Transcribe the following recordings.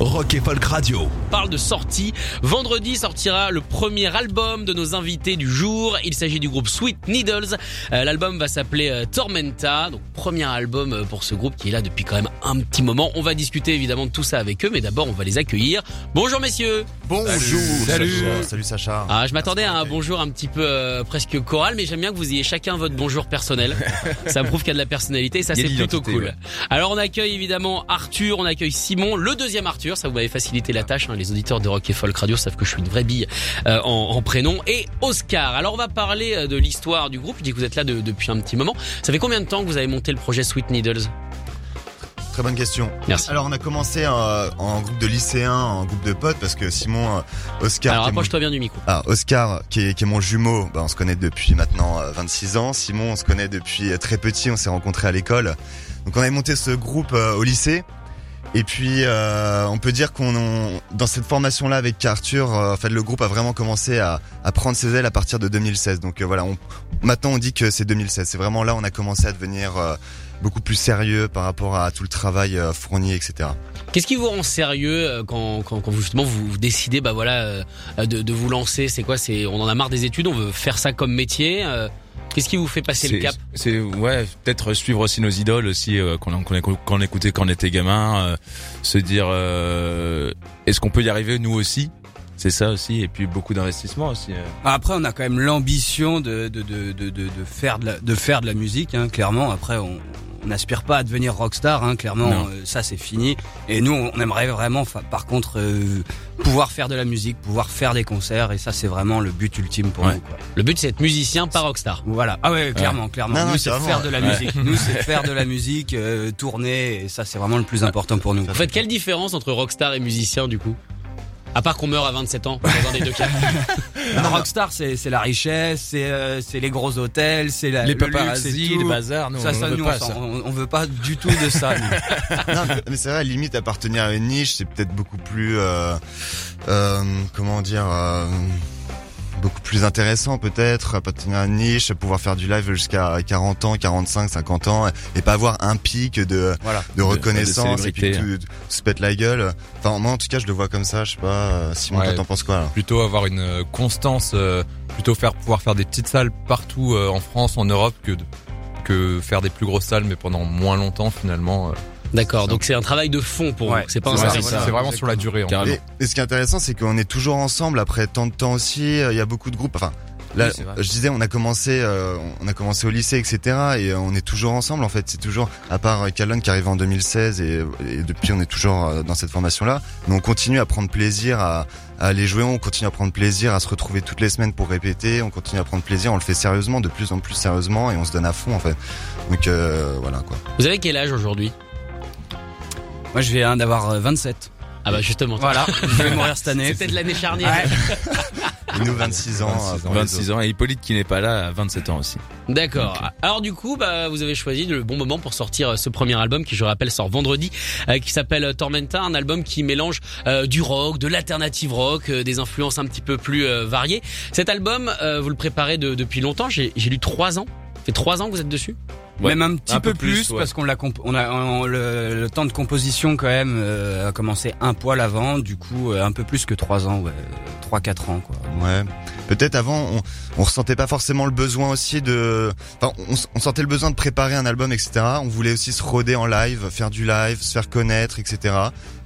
Rock et Folk Radio. parle de sortie. Vendredi sortira le premier album de nos invités du jour. Il s'agit du groupe Sweet Needles. Euh, L'album va s'appeler euh, Tormenta. Donc premier album euh, pour ce groupe qui est là depuis quand même un petit moment. On va discuter évidemment de tout ça avec eux, mais d'abord on va les accueillir. Bonjour messieurs. Bonjour. Salut. Salut Sacha. Ah, je m'attendais à un bonjour un petit peu euh, presque choral, mais j'aime bien que vous ayez chacun votre bonjour personnel. ça prouve qu'il y a de la personnalité, et ça c'est plutôt cool. ouais. Alors on accueille évidemment Arthur, on accueille Simon, le deuxième Arthur, ça vous m'avez facilité la tâche. hein. Les auditeurs de Rock et Folk Radio savent que je suis une vraie bille euh, en, en prénom. Et Oscar. Alors on va parler euh, de l'histoire du groupe. Je dis que vous êtes là de- depuis un petit moment. Ça fait combien de temps que vous avez monté le projet Sweet Needles? Très bonne question. Merci. Alors on a commencé euh, en groupe de lycéens, en groupe de potes parce que Simon, Oscar, Alors rapproche-toi bien du micro. Ah, Oscar, qui est, qui est mon jumeau, bah, on se connaît depuis maintenant euh, 26 ans. Simon, on se connaît depuis très petit, on s'est rencontrés à l'école. Donc on avait monté ce groupe au lycée. Et puis euh, on peut dire qu'on on- dans cette formation là avec Arthur, euh, en fait le groupe a vraiment commencé à, prendre ses ailes à partir de 2016. Donc euh, voilà, on, maintenant on dit que c'est 2016. C'est vraiment là on a commencé à devenir beaucoup plus sérieux par rapport à tout le travail euh, fourni, etc. Qu'est-ce qui vous rend sérieux euh, quand, quand, quand vous justement vous décidez bah voilà euh, de, de vous lancer C'est quoi C'est on en a marre des études, on veut faire ça comme métier. Qu'est-ce qui vous fait passer le cap? C'est ouais, peut-être suivre aussi nos idoles aussi euh, qu'on qu'on écou- qu'on écoutait quand on était gamin, euh, se dire euh, est-ce qu'on peut y arriver nous aussi? C'est ça aussi et puis beaucoup d'investissement aussi. euh. Après, on a quand même l'ambition de, de, de, de, de, de faire de la, de faire de la musique, hein, clairement. Après, on on n'aspire pas à devenir rockstar, hein, clairement. Euh, ça, c'est fini. Et nous, on aimerait vraiment, par contre, euh, pouvoir faire de la musique, pouvoir faire des concerts. Et ça, c'est vraiment le but ultime pour Ouais. nous. Quoi. Le but c'est être musicien, pas rockstar. Voilà. Ah ouais, clairement, clairement. Non, nous, c'est faire de la Ouais. musique. Nous, c'est faire de la musique, euh, tourner. Et ça, c'est vraiment le plus important pour nous. Vous faites quelle différence entre rockstar et musicien du coup? À part qu'on meurt à 27 ans dans un des deux cas. Un rockstar, c'est c'est la richesse, c'est euh, c'est les gros hôtels, c'est la Les le luxe, tout. nous ça, on ça, veut nous, pas on, s'en- ça. on- on veut pas du tout de ça. nous. non, mais- mais c'est vrai, limite appartenir à une niche, c'est peut-être beaucoup plus, euh, euh, comment dire, euh, beaucoup plus intéressant peut-être, à une niche, pouvoir faire du live jusqu'à 40 ans, 45, 50 ans, et pas avoir un pic de, Voilà. de reconnaissance de et puis tout se pète la gueule. Enfin, moi en tout cas, je le vois comme ça, je sais pas, euh, Simon, Ouais. toi t'en penses quoi plutôt avoir une euh, constance, euh, plutôt faire pouvoir faire des petites salles partout euh, en France, en Europe, que de- que faire des plus grosses salles, mais pendant moins longtemps finalement. euh. D'accord, donc c'est un travail de fond pour Ouais. vous. C'est pas un c'est vraiment sur la durée. En fait. Carrément. Et, et ce qui est intéressant, c'est qu'on est toujours ensemble après tant de temps aussi. euh, Il y a beaucoup de groupes. Enfin, là, Oui, je disais, on a commencé, euh, on a commencé au lycée, etc. Et euh, on est toujours ensemble. En fait, c'est toujours, à part Calonne qui arrive en 2016 et, et depuis, on est toujours euh, dans cette formation-là. Mais on continue à prendre plaisir à, à aller jouer. On continue à prendre plaisir à se retrouver toutes les semaines pour répéter. On continue à prendre plaisir. On le fait sérieusement, de plus en plus sérieusement, et on se donne à fond, en fait. Donc euh, voilà quoi. Vous avez quel âge aujourd'hui? Moi, je viens d'avoir euh, 27. Ah bah justement. Voilà. je vais mourir cette année. C'est peut-être l'année charnière. Et nous, 26 ans. euh, 26 pour ans, les 26 ans et Hippolyte qui n'est pas là à 27 ans aussi. D'accord. Alors du coup, bah, vous avez choisi le bon moment pour sortir euh, ce premier album qui, je rappelle, sort vendredi, euh, qui s'appelle euh, Tormenta, un album qui mélange euh, du rock, de l'alternative rock, euh, des influences un petit peu plus euh, variées. Cet album, euh, vous le préparez de- depuis longtemps. J'ai j'ai lu trois ans. Ça fait trois ans que vous êtes dessus? Ouais. Même un petit Un peu, peu plus, plus, ouais. parce qu'on l'a on a on- le, le temps de composition quand même euh, a commencé un poil avant, du coup euh, un peu plus que trois ans, ouais, trois quatre ans quoi. Ouais. Peut-être avant, on, on ressentait pas forcément le besoin aussi de. Enfin, on sentait le besoin de préparer un album, etc. On voulait aussi se roder en live, faire du live, se faire connaître, etc.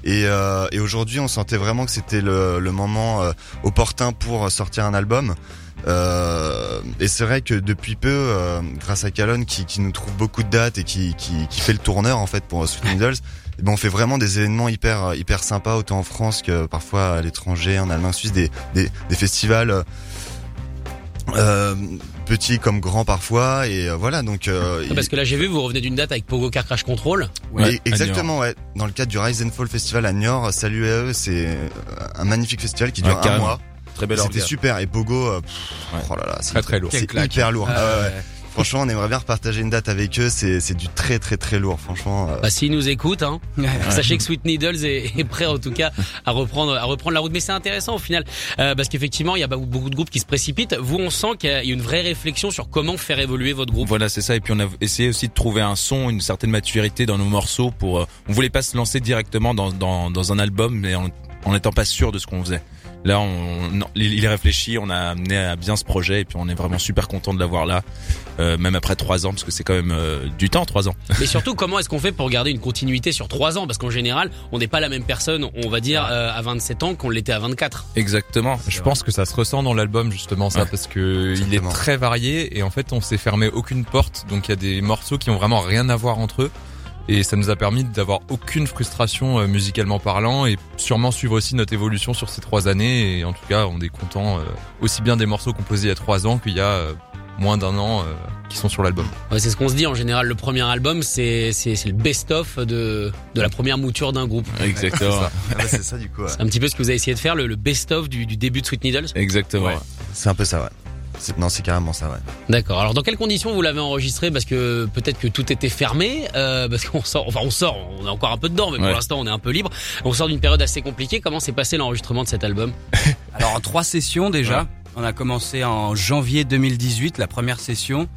Et, euh, et aujourd'hui, on sentait vraiment que c'était le, le moment euh, opportun pour sortir un album. Euh, et c'est vrai que depuis peu, euh, grâce à Calonne qui, qui nous trouve beaucoup de dates et qui, qui, qui fait le tourneur en fait pour Sweet Needles, eh ben on fait vraiment des événements hyper hyper sympas autant en France que parfois à l'étranger, en Allemagne, en Suisse, des, des, des festivals euh, petit comme grand parfois et euh, voilà donc euh, Parce que là j'ai vu, vous revenez d'une date avec Pogo Car Crash Control. Exactement, ouais. Dans le cadre du Rise and Fall Festival à Niort, salut à eux, c'est un magnifique festival qui dure Ouais, un mois. Très belle C'était super. Et Pogo, euh, pff, Ouais. oh là là, c'est Très, très lourd. C'est hyper lourd. Ah, Ah ouais, ouais. ouais. Franchement, on aimerait bien repartager une date avec eux. C'est c'est du très très très lourd. Franchement. euh, Bah s'ils nous écoutent, hein, sachez que Sweet Needles est, est prêt en tout cas à reprendre à reprendre la route. Mais c'est intéressant au final euh, parce qu'effectivement il y a beaucoup de groupes qui se précipitent. Vous on sent qu'il y a une vraie réflexion sur comment faire évoluer votre groupe. Voilà, c'est ça. Et puis on a essayé aussi de trouver un son, une certaine maturité dans nos morceaux. Pour, euh, on voulait pas se lancer directement dans dans, dans un album, mais en en n'étant pas sûr de ce qu'on faisait. Là, on, non, il est réfléchi, on a amené à bien ce projet, et puis on est vraiment super content de l'avoir là, euh, même après trois ans, parce que c'est quand même euh, du temps, trois ans. Et surtout comment est-ce qu'on fait pour garder une continuité sur trois ans? Parce qu'en général on n'est pas la même personne, on va dire euh, à 27 ans qu'on l'était à 24. Exactement. Je pense que ça se ressent dans l'album justement ça Ouais. parce que il est très varié et en fait on s'est fermé aucune porte donc il y a des morceaux qui ont vraiment rien à voir entre eux et ça nous a permis d'avoir aucune frustration euh, musicalement parlant et sûrement suivre aussi notre évolution sur ces trois années et en tout cas on est content euh, aussi bien des morceaux composés il y a trois ans qu'il y a euh, moins d'un an euh, qui sont sur l'album. Ouais, c'est ce qu'on se dit en général. Le premier album c'est c'est c'est le best-of de de la première mouture d'un groupe. Exactement. ah ouais, c'est ça du coup. ouais. C'est un petit peu ce que vous avez essayé de faire, le, le best-of du, du début de Sweet Needles. Exactement. Ouais. C'est un peu ça, ouais. C'est- Non, c'est carrément ça, ouais. D'accord. Alors dans quelles conditions vous l'avez enregistré? Parce que peut-être que tout était fermé, euh, parce qu'on sort, enfin on sort, on est encore un peu dedans, mais pour l'instant on est un peu libre. On sort d'une période assez compliquée. Comment s'est passé l'enregistrement de cet album? Alors en trois sessions déjà. On a commencé en janvier 2018, la première session.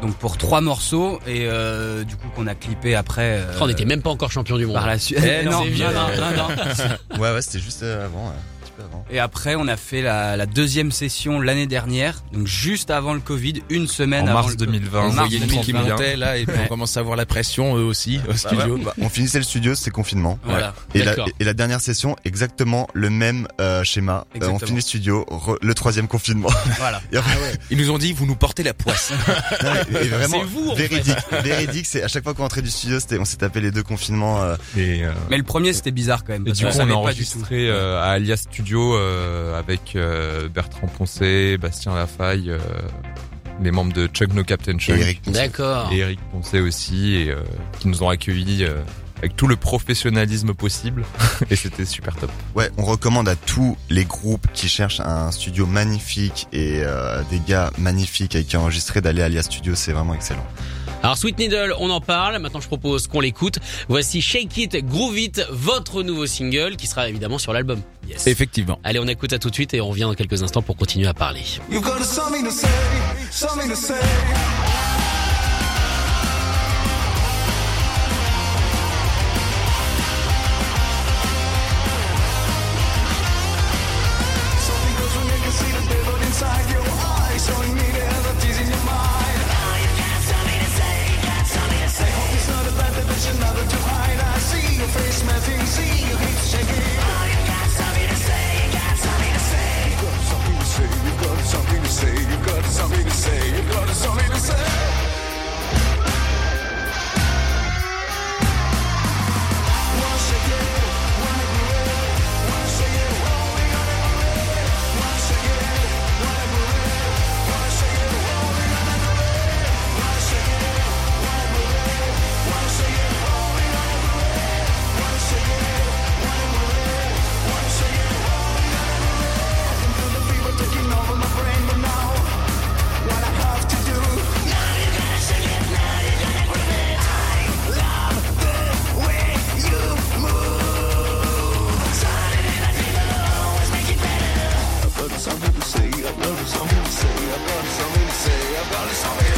Donc pour trois morceaux et euh, du coup qu'on a clippé après. euh, On n'était même pas encore champion du monde. par la suite. Eh, non, vieux. non, non, non, non. Ouais, ouais, c'était juste avant, ouais. Avant. Et après, on a fait la, la deuxième session l'année dernière, donc juste avant le Covid, une semaine En avant mars le 2020. En On mars voyait le qui 2020. montait là, et puis on commence à avoir la pression eux aussi au Bah studio. ouais, bah, on finissait le studio, c'était confinement. Voilà. Et la, D'accord. et la dernière session, exactement le même euh, schéma. Euh, on finit le studio, re- le troisième confinement. Voilà. Et après- Ils nous ont dit vous nous portez la poisse. Non, et vraiment, C'est vous, en fait. véridique. Véridique, c'est à chaque fois qu'on rentrait du studio, c'était, on s'est tapé les deux confinements. euh, Et, euh, Mais le premier, c'était bizarre quand même. Et du coup, on a enregistré à Alias Studio euh, avec euh, Bertrand Poncet, Bastien Lafaille, euh, les membres de Chuck No Captain Chuck et Eric. D'accord. et Eric Poncet aussi, et euh, qui nous ont accueillis euh, avec tout le professionnalisme possible. et c'était super top. Ouais, on recommande à tous les groupes qui cherchent un studio magnifique et euh, des gars magnifiques avec qui enregistrer d'aller à Alia Studio, c'est vraiment excellent. Alors Sweet Needle, on en parle. Maintenant, je propose qu'on l'écoute. Voici Shake It, Groove It, votre nouveau single qui sera évidemment sur l'album. Effectivement. Allez, on écoute ça tout de suite et on revient dans quelques instants pour continuer à parler. You've got something to say, something to say. something to say, I've got something to say, I've got something to say, I've got something to say.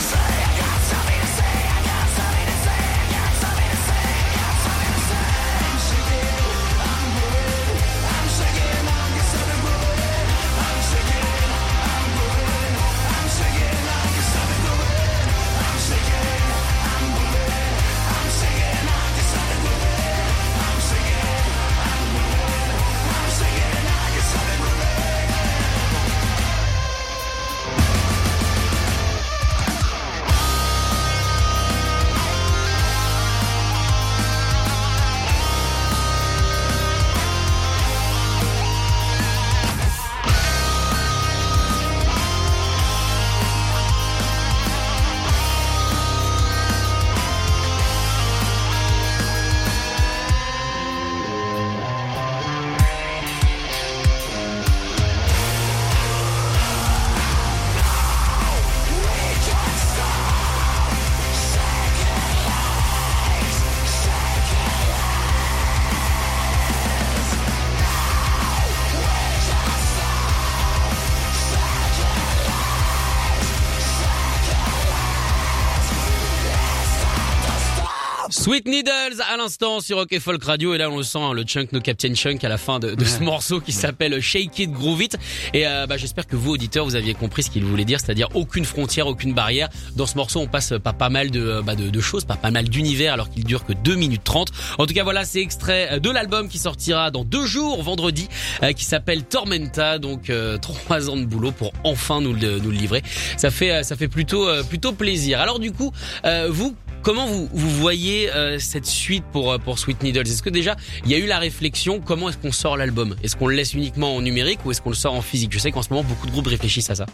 Sweet Needles à l'instant sur Rock et Folk Radio. Et là on le sent hein, le chunk no Captain Chunk à la fin de, de ce morceau qui s'appelle Shake It Groove It. Et euh, bah, j'espère que vous auditeurs vous aviez compris ce qu'il voulait dire c'est-à-dire aucune frontière aucune barrière. Dans ce morceau on passe pas pas mal de, bah, de, de choses pas pas mal d'univers alors qu'il dure que 2 minutes 30 en tout cas voilà c'est extrait de l'album qui sortira dans deux jours vendredi euh, qui s'appelle Tormenta. Donc euh, trois ans de boulot pour enfin nous le, nous le livrer. Ça fait euh, ça fait plutôt euh, plutôt plaisir. Alors du coup euh, vous Comment vous, vous voyez euh, cette suite pour euh, pour Sweet Needles? Est-ce que déjà il y a eu la réflexion comment est-ce qu'on sort l'album? Est-ce qu'on le laisse uniquement en numérique ou est-ce qu'on le sort en physique? Je sais qu'en ce moment beaucoup de groupes réfléchissent à ça.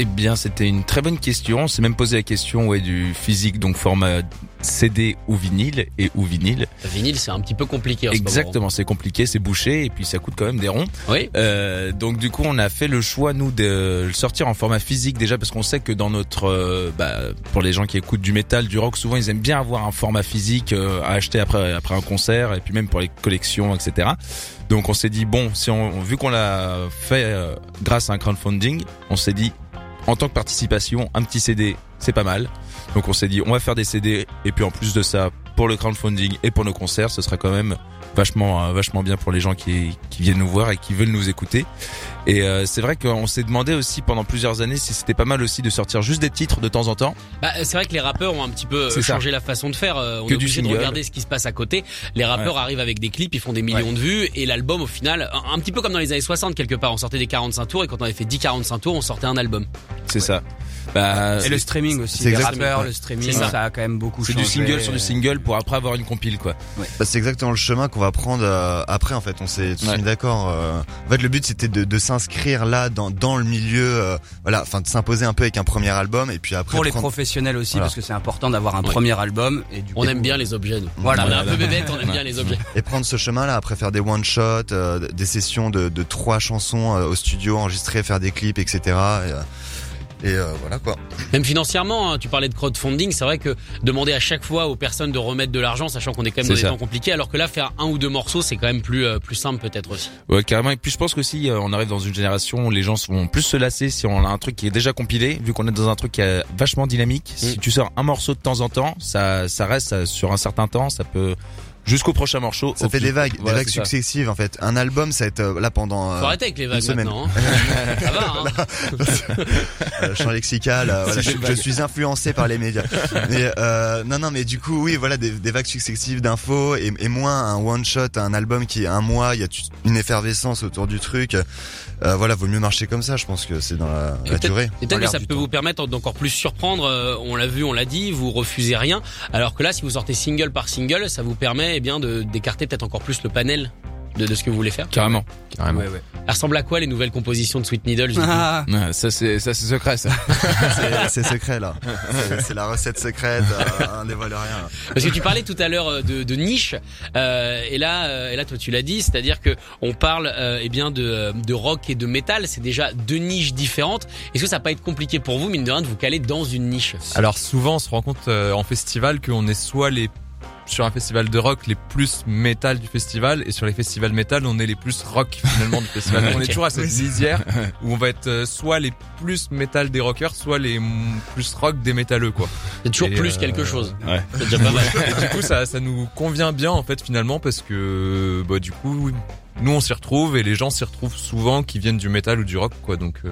Eh bien, c'était une très bonne question. On s'est même posé la question ouais, du physique, donc format CD ou vinyle et ou vinyle. Le vinyle c'est un petit peu compliqué. En. Exactement, c'est compliqué, c'est bouché et puis ça coûte quand même des ronds. Oui. Euh, donc du coup, on a fait le choix nous de le sortir en format physique déjà parce qu'on sait que dans notre, euh, bah, pour les gens qui écoutent du métal, du rock, souvent ils aiment bien avoir un format physique euh, à acheter après après un concert et puis même pour les collections, etc. Donc on s'est dit bon, si on vu qu'on l'a fait grâce à un crowdfunding, on s'est dit en tant que participation, un petit CD, c'est pas mal. Donc on s'est dit on va faire des CD et puis en plus de ça, pour le crowdfunding et pour nos concerts, ce sera quand même vachement euh, vachement bien pour les gens qui qui viennent nous voir et qui veulent nous écouter. Et euh, c'est vrai qu'on s'est demandé aussi pendant plusieurs années si c'était pas mal aussi de sortir juste des titres de temps en temps. Bah, c'est vrai que les rappeurs ont un petit peu ça. changé la façon de faire. Euh, On Que est du obligé de regarder ce qui se passe à côté. Les rappeurs arrivent avec des clips, ils font des millions de vues et l'album au final, un, un petit peu comme dans les années 60 quelque part, on sortait des 45 tours et quand on avait fait 10 45 tours, on sortait un album. C'est ça. Bah, Et le streaming aussi, c'est les exactement- rappeurs, ouais. le streaming, C'est ça. ça. a quand même beaucoup c'est changé. du single sur du single pour après avoir une compile quoi. Bah, c'est exactement le chemin qu'on va prendre euh, après en fait. On s'est tous Ouais. mis d'accord. euh. En fait, le but c'était de, de s'inscrire là dans dans le milieu, euh, voilà, enfin de s'imposer un peu avec un premier album et puis après Pour les prendre- professionnels aussi, Voilà. parce que c'est important d'avoir un Ouais. premier album. Et du On coup, aime bien les objets nous. Voilà. on est un peu bébête, on aime bien les objets. et prendre ce chemin là après faire des one shot, des sessions de, de trois chansons euh, au studio, enregistrer, faire des clips, etc. Et, euh, et, euh, voilà quoi. Même financièrement, hein, tu parlais de crowdfunding, c'est vrai que demander à chaque fois aux personnes de remettre de l'argent, sachant qu'on est quand même dans des ça. temps compliqués, alors que là faire un ou deux morceaux, c'est quand même plus euh, plus simple peut-être aussi. Ouais, carrément. Et puis je pense qu'aussi, euh, on arrive dans une génération où les gens vont plus se lasser si on a un truc qui est déjà compilé, vu qu'on est dans un truc qui est vachement dynamique. Si Mm. tu sors un morceau de temps en temps, ça, ça reste ça, sur un certain temps, ça peut jusqu'au prochain morceau. Ça fait des vagues, Voilà, des vagues ça. successives en fait. Un album, ça va être euh, là pendant. euh, Faut arrêter avec les vagues semaine. maintenant. Hein. Ça va. Hein. euh, champ lexical. euh, voilà, je, je suis influencé par les médias. Mais euh, non, non, mais du coup, oui, voilà, des, des vagues successives d'infos et, et moins un one shot, un album qui est un mois, il y a une effervescence autour du truc. Euh, voilà, vaut mieux marcher comme ça. Je pense que c'est dans la, Et la peut-être- durée. Et peut-être que ça peut vous permettre d'encore plus surprendre. on l'a vu, on l'a dit, vous refusez rien. Alors que là, si vous sortez single par single, ça vous permet eh bien d'écarter peut-être encore plus le panel de, de ce que vous voulez faire. Carrément. Carrément. Ouais, ouais. Elle ressemble à quoi les nouvelles compositions de Sweet coup Ah, Ouais, ça c'est ça c'est secret ça. C'est- secret là. C'est- la recette secrète. Euh, on dévoile rien. là. Parce que tu parlais tout à l'heure euh, de, de niche, euh, et là, euh, et là, toi, tu l'as dit, c'est-à-dire que on parle euh, eh bien de, de rock et de métal. C'est déjà deux niches différentes. Est-ce que ça va pas être compliqué pour vous, mine de rien, de vous caler dans une niche? Alors souvent on se rend compte euh, en festival qu'on est soit les sur un festival de rock les plus métal du festival et sur les festivals métal on est les plus rock finalement du festival. Donc, On est toujours à cette lisière où on va être euh, soit les plus métal des rockers soit les plus rock des métalleux quoi. C'est toujours Et, plus euh, quelque chose. ouais. C'est déjà pas mal. Et du coup ça ça nous convient bien en fait finalement parce que bah du coup nous on s'y retrouve et les gens s'y retrouvent souvent qui viennent du métal ou du rock quoi donc euh,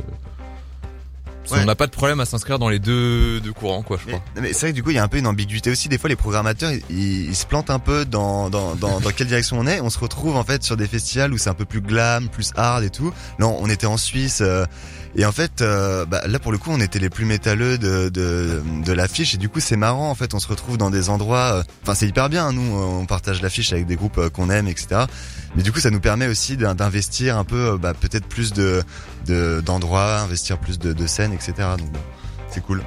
Ouais. on n'a pas de problème à s'inscrire dans les deux deux courants quoi je crois. mais c'est vrai que du coup, il y a un peu une ambiguïté aussi. Des fois, les programmateurs, ils, ils- ils se plantent un peu dans, dans, dans, dans quelle direction on est. On se retrouve en fait sur des festivals où c'est un peu plus glam, plus hard et tout. Là, on était en Suisse. euh, et en fait, euh, bah, là pour le coup, on était les plus métalleux de, de, de l'affiche. Et du coup, c'est marrant. En fait, on se retrouve dans des endroits. euh, Enfin, c'est hyper bien. Nous, on partage l'affiche avec des groupes euh, qu'on aime, etc. Mais du coup, ça nous permet aussi d'in- d'investir un peu, euh, bah, peut-être plus de de- d'endroits, investir plus de, de scènes, etc. Donc, bon, c'est cool.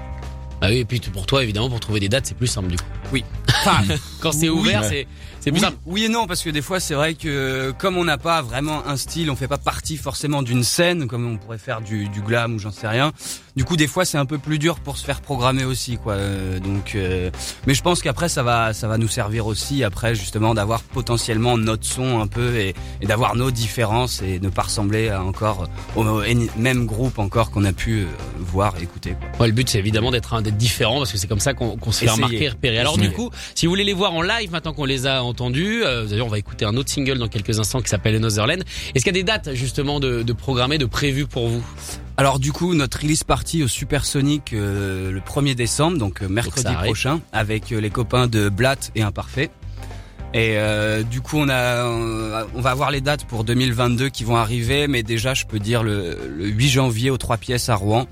Ah oui, et puis pour toi, évidemment, pour trouver des dates, c'est plus simple du coup. oui. Enfin, Quand c'est Oui, ouvert, c'est c'est plus oui, simple. oui et non parce que des fois c'est vrai que comme on n'a pas vraiment un style, on fait pas partie forcément d'une scène comme on pourrait faire du, du glam ou j'en sais rien. Du coup des fois c'est un peu plus dur pour se faire programmer aussi quoi. Euh, donc euh, mais je pense qu'après ça va ça va nous servir aussi après justement d'avoir potentiellement notre son un peu et, et d'avoir nos différences et ne pas ressembler à encore au, au même groupe encore qu'on a pu euh, voir écouter quoi. Ouais, le but c'est évidemment d'être d'être différent parce que c'est comme ça qu'on qu'on se fait Essayer. remarquer, repérer. Alors Essayer. du coup, Si vous voulez les voir en live maintenant qu'on les a entendus, euh, d'ailleurs on va écouter un autre single dans quelques instants qui s'appelle Another Land. Est-ce qu'il y a des dates justement de, de programmées, de prévues pour vous? Alors du coup, notre release party au Supersonic euh, le 1er décembre, donc euh, mercredi prochain, avec euh, les copains de Blatt et Imparfait. Et euh, du coup, on a, on va avoir les dates pour 2022 qui vont arriver, mais déjà, je peux dire le, le 8 janvier aux trois pièces à Rouen.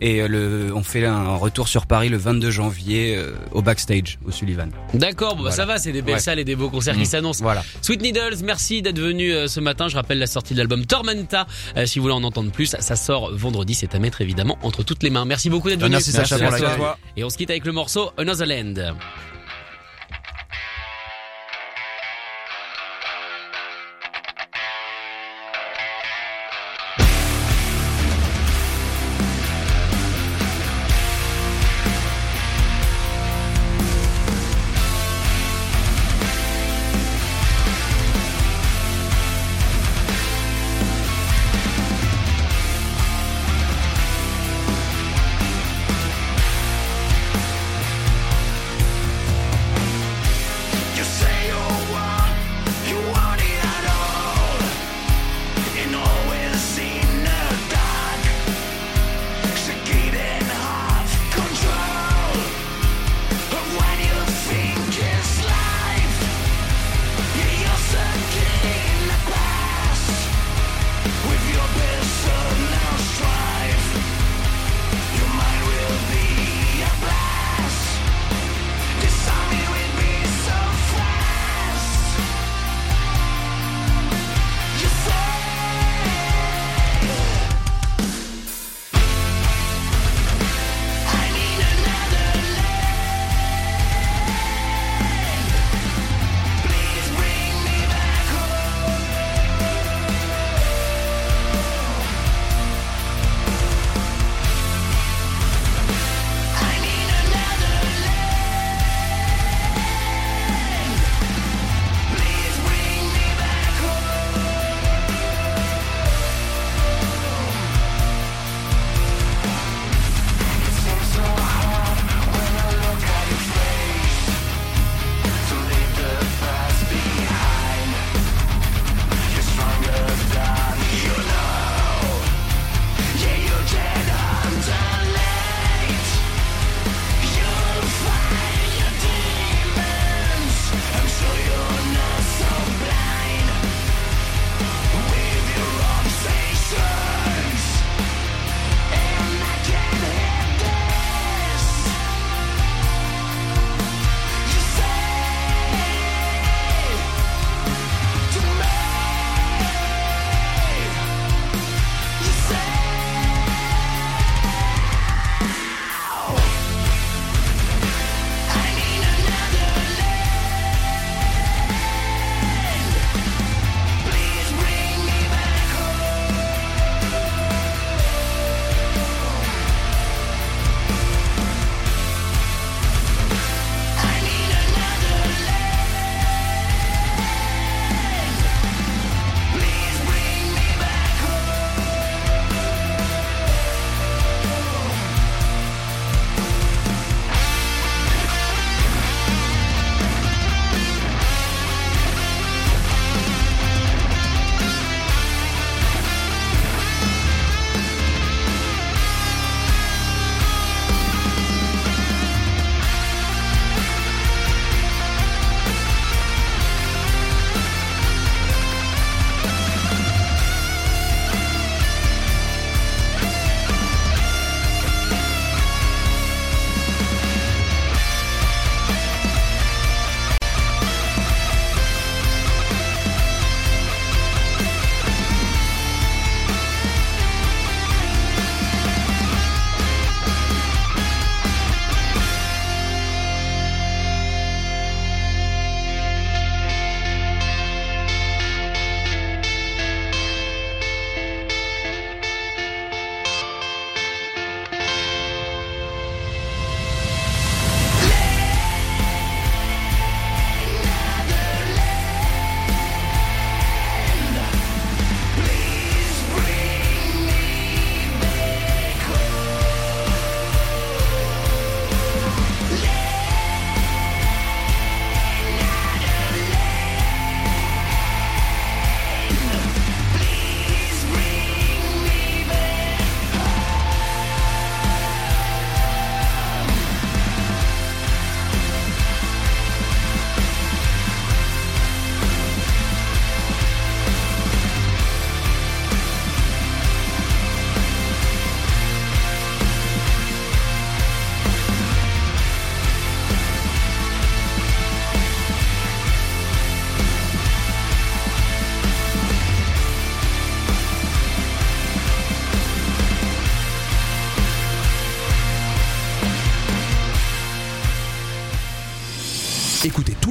Et euh, le, on fait un retour sur Paris le 22 janvier euh, au backstage, au Sullivan. D'accord, bon, bah, Voilà. ça va, c'est des belles Ouais. salles et des beaux concerts qui s'annoncent. Voilà. Sweet Needles, merci d'être venu euh, ce matin. Je rappelle la sortie de l'album Tormenta. Euh, si vous voulez en entendre plus, ça sort vendredi. C'est à mettre évidemment entre toutes les mains. Merci beaucoup d'être venu. merci, Sacha, Merci toi. Et on se quitte avec le morceau Another Land.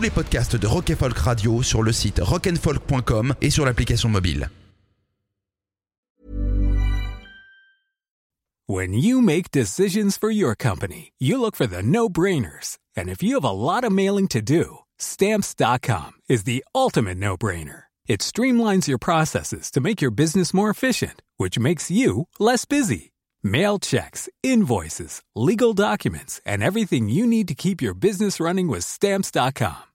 Les podcasts de Rock Folk Radio sur le site rockandfolk.com et sur l'application mobile. When you make decisions for your company, you look for the no-brainers. And if you have a lot of mailing to do, stamps.com is the ultimate no-brainer. It streamlines your processes to make your business more efficient, which makes you less busy. Mail checks, invoices, legal documents, and everything you need to keep your business running with stamps.com.